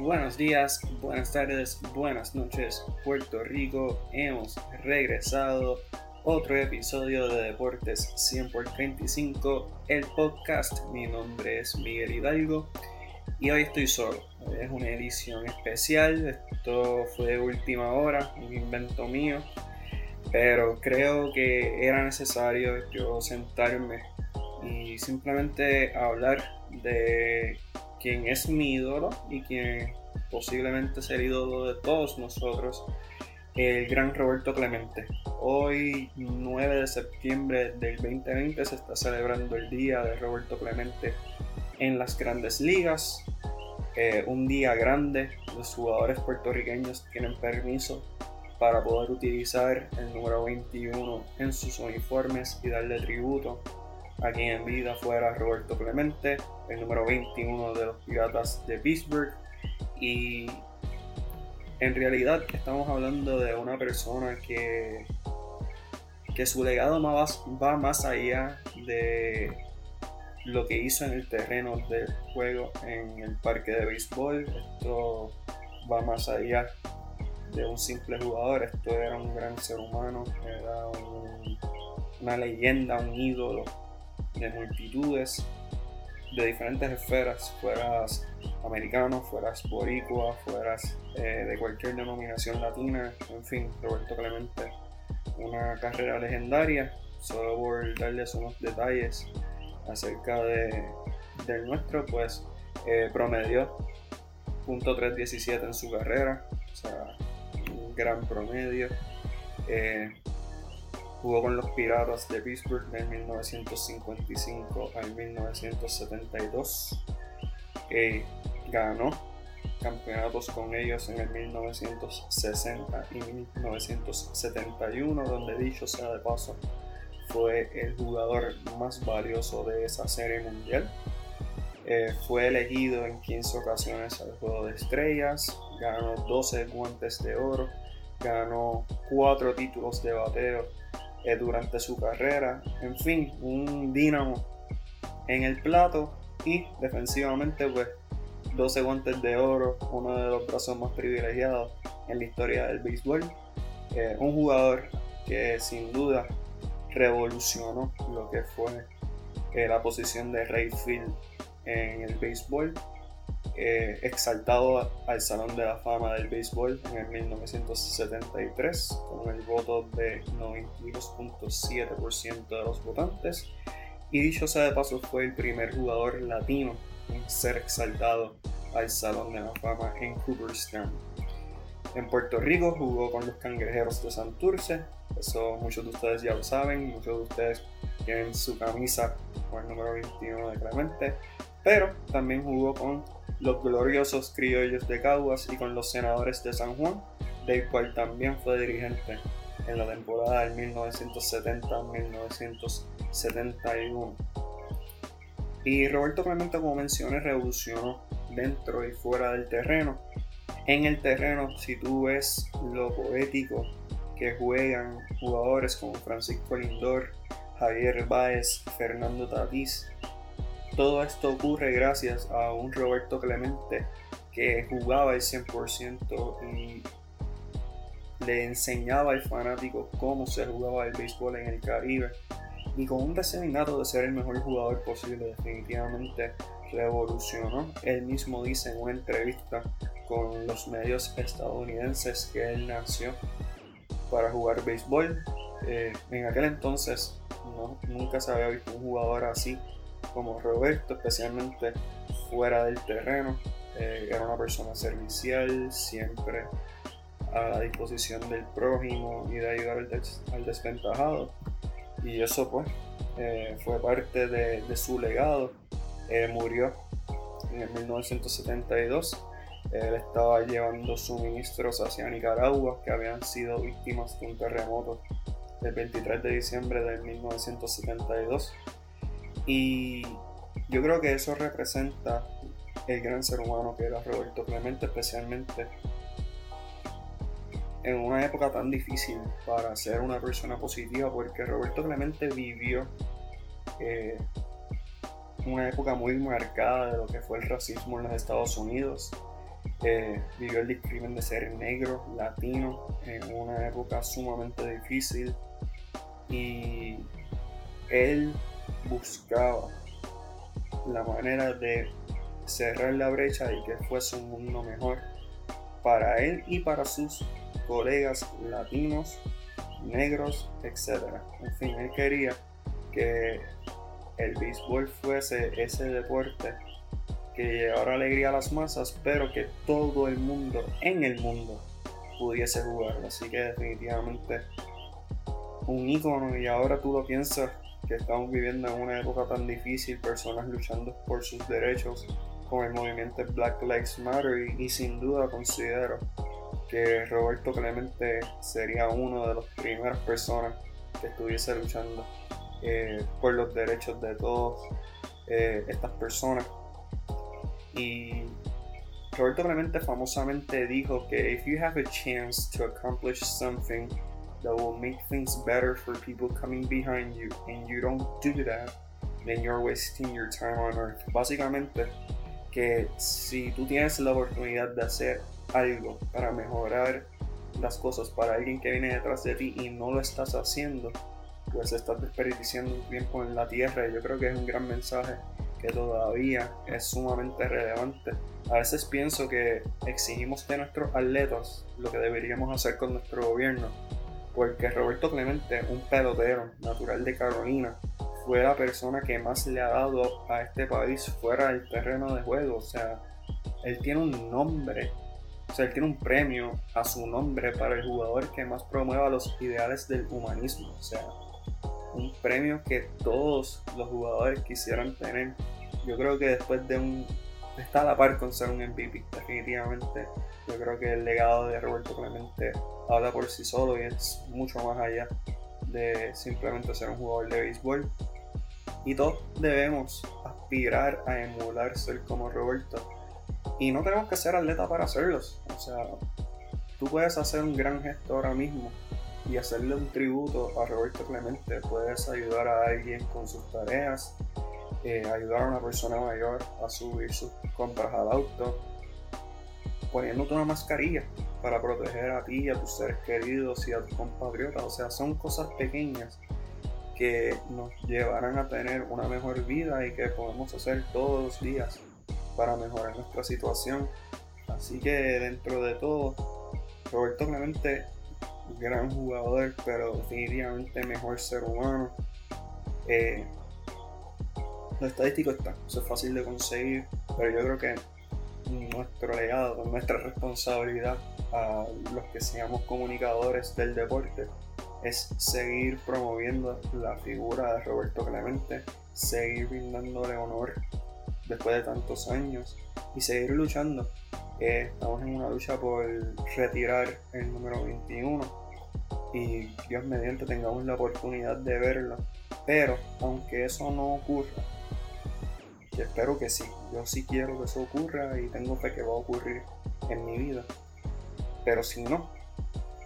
Buenos días, buenas tardes, buenas noches, Puerto Rico. Hemos regresado. Otro episodio de Deportes 100 por 35, el podcast. Mi nombre es Miguel Hidalgo y hoy estoy solo. Es una edición especial. Esto fue de última hora, un invento mío. Pero creo que era necesario yo sentarme y simplemente hablar de quien es mi ídolo y quien posiblemente es el ídolo de todos nosotros, el gran Roberto Clemente. Hoy, 9 de septiembre del 2020, se está celebrando el día de Roberto Clemente en las grandes ligas. Eh, un día grande, los jugadores puertorriqueños tienen permiso para poder utilizar el número 21 en sus uniformes y darle tributo a quien en vida fuera Roberto Clemente, el número 21 de los Piratas de Pittsburgh. Y en realidad estamos hablando de una persona que, que su legado va más allá de lo que hizo en el terreno del juego en el parque de béisbol. Esto va más allá de un simple jugador. Esto era un gran ser humano, era una leyenda, un ídolo de multitudes de diferentes esferas, fueras americano, fueras boricua, fueras eh, de cualquier denominación latina, en fin, Roberto Clemente, una carrera legendaria, solo por darles unos detalles acerca de, del nuestro, pues eh, promedió .317 en su carrera, o sea, un gran promedio. Eh, Jugó con los Piratas de Pittsburgh de 1955 al 1972. Eh, ganó campeonatos con ellos en el 1960 y 1971, donde dicho sea de paso, fue el jugador más valioso de esa serie mundial. Eh, fue elegido en 15 ocasiones al Juego de Estrellas, ganó 12 guantes de oro, ganó 4 títulos de bateo eh, durante su carrera. En fin, un dínamo en el plato y defensivamente pues 12 guantes de oro, uno de los brazos más privilegiados en la historia del béisbol. Eh, un jugador que sin duda revolucionó lo que fue eh, la posición de Rayfield en el béisbol eh, exaltado al Salón de la Fama del Béisbol en el 1973 con el voto de 92.7% de los votantes y dicho sea de paso fue el primer jugador latino en ser exaltado al Salón de la Fama en Cooperstown. En Puerto Rico jugó con los Cangrejeros de Santurce, eso muchos de ustedes ya lo saben, muchos de ustedes tienen su camisa con el número 21 de Clemente, pero también jugó con los gloriosos criollos de Caguas y con los senadores de San Juan, del cual también fue dirigente en la temporada del 1970-1971. Y Roberto Clemente, como mencioné, revolucionó dentro y fuera del terreno. En el terreno, si tú ves lo poético que juegan jugadores como Francisco Lindor, Javier Báez, Fernando Tatís, todo esto ocurre gracias a un Roberto Clemente que jugaba el 100% y le enseñaba al fanático cómo se jugaba el béisbol en el Caribe. Y con un deseo de ser el mejor jugador posible, definitivamente revolucionó. Él mismo dice en una entrevista con los medios estadounidenses que él nació para jugar béisbol. Eh, en aquel entonces nunca se había visto un jugador así como Roberto, especialmente fuera del terreno. Eh, era una persona servicial, siempre a la disposición del prójimo y de ayudar al, desventajado. Y eso pues eh, fue parte de, su legado. Eh, murió en el 1972. Él estaba llevando suministros hacia Nicaragua que habían sido víctimas de un terremoto el 23 de diciembre de 1972. Y yo creo que eso representa el gran ser humano que era Roberto Clemente, especialmente en una época tan difícil para ser una persona positiva, porque Roberto Clemente vivió eh, una época muy marcada de lo que fue el racismo en los Estados Unidos. eh, vivió el discrimen de ser negro, latino, en una época sumamente difícil y él buscaba la manera de cerrar la brecha y que fuese un mundo mejor para él y para sus colegas latinos, negros, etc. En fin, él quería que el béisbol fuese ese deporte que llevara alegría a las masas, pero que todo el mundo en el mundo pudiese jugar. Así que definitivamente un icono y ahora tú lo piensas que estamos viviendo en una época tan difícil, personas luchando por sus derechos con el movimiento Black Lives Matter y, sin duda considero que Roberto Clemente sería uno de las primeras personas que estuviese luchando eh, por los derechos de todas eh, estas personas. Y Roberto Clemente famosamente dijo que if you have a chance to accomplish something that will make things better for people coming behind you and you don't do that, then you're wasting your time on earth. Básicamente, que si tú tienes la oportunidad de hacer algo para mejorar las cosas para alguien que viene detrás de ti y no lo estás haciendo, pues estás desperdiciando un tiempo en la tierra y yo creo que es un gran mensaje que todavía es sumamente relevante. A veces pienso que exigimos de nuestros atletas lo que deberíamos hacer con nuestro gobierno, porque Roberto Clemente, un pelotero natural de Carolina, fue la persona que más le ha dado a este país fuera del terreno de juego. O sea, él tiene un nombre, o sea, él tiene un premio a su nombre para el jugador que más promueva los ideales del humanismo. O sea, un premio que todos los jugadores quisieran tener. Yo creo que después de un. Está a la par con ser un MVP, definitivamente. Yo creo que el legado de Roberto Clemente habla por sí solo y es mucho más allá de simplemente ser un jugador de béisbol. Y todos debemos aspirar a emular ser como Roberto. Y no tenemos que ser atleta para hacerlos. O sea, tú puedes hacer un gran gesto ahora mismo y hacerle un tributo a Roberto Clemente. Puedes ayudar a alguien con sus tareas, eh, ayudar a una persona mayor a subir sus compras al auto, poniéndote una mascarilla para proteger a ti, a tus seres queridos y a tus compatriotas. O sea, son cosas pequeñas que nos llevarán a tener una mejor vida y que podemos hacer todos los días para mejorar nuestra situación. Así que dentro de todo, Roberto Clemente gran jugador, pero definitivamente mejor ser humano. Eh, lo estadístico está, eso es fácil de conseguir, pero yo creo que nuestro legado, nuestra responsabilidad a los que seamos comunicadores del deporte es seguir promoviendo la figura de Roberto Clemente, seguir brindándole honor después de tantos años y seguir luchando. Eh, estamos en una lucha por retirar el número 21 y Dios mediante tengamos la oportunidad de verlo. Pero aunque eso no ocurra, y espero que sí, yo sí quiero que eso ocurra y tengo fe que va a ocurrir en mi vida. Pero si no,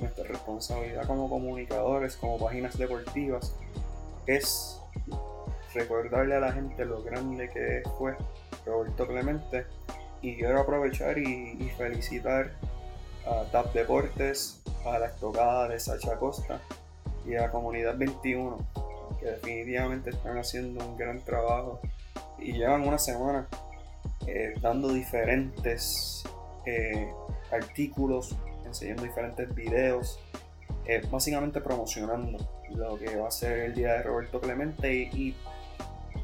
nuestra responsabilidad como comunicadores, como páginas deportivas, es recordarle a la gente lo grande que fue Roberto Clemente. Y quiero aprovechar y, y felicitar a TAP Deportes, a la estocada de Sacha Costa y a Comunidad 21, que definitivamente están haciendo un gran trabajo y llevan una semana eh, dando diferentes eh, artículos, enseñando diferentes videos, eh, básicamente promocionando lo que va a ser el día de Roberto Clemente y, y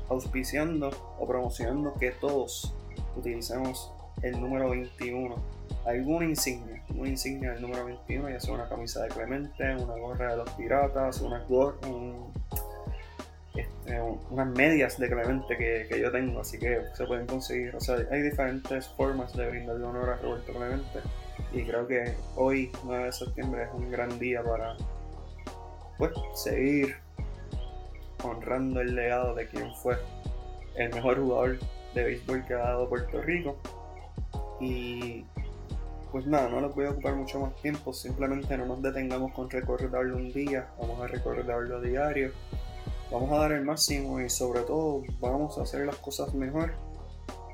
auspiciando o promocionando que todos utilicemos el número 21 alguna insignia, una insignia del número 21, ya sea una camisa de Clemente, una gorra de los piratas, una este, unas medias de Clemente que, yo tengo, así que se pueden conseguir. O sea, hay diferentes formas de brindarle honor a Roberto Clemente y creo que hoy, 9 de septiembre, es un gran día para pues, seguir honrando el legado de quien fue el mejor jugador de béisbol que ha dado Puerto Rico. Y pues nada, no les voy a ocupar mucho más tiempo, simplemente no nos detengamos con recordarlo un día, vamos a recordarlo a diario, vamos a dar el máximo y sobre todo vamos a hacer las cosas mejor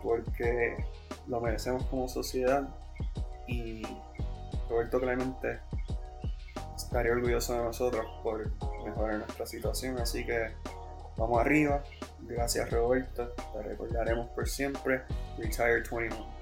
porque lo merecemos como sociedad y Roberto Clemente estaría orgulloso de nosotros por mejorar nuestra situación. Así que vamos arriba. Gracias Roberto, te recordaremos por siempre. Retire 21.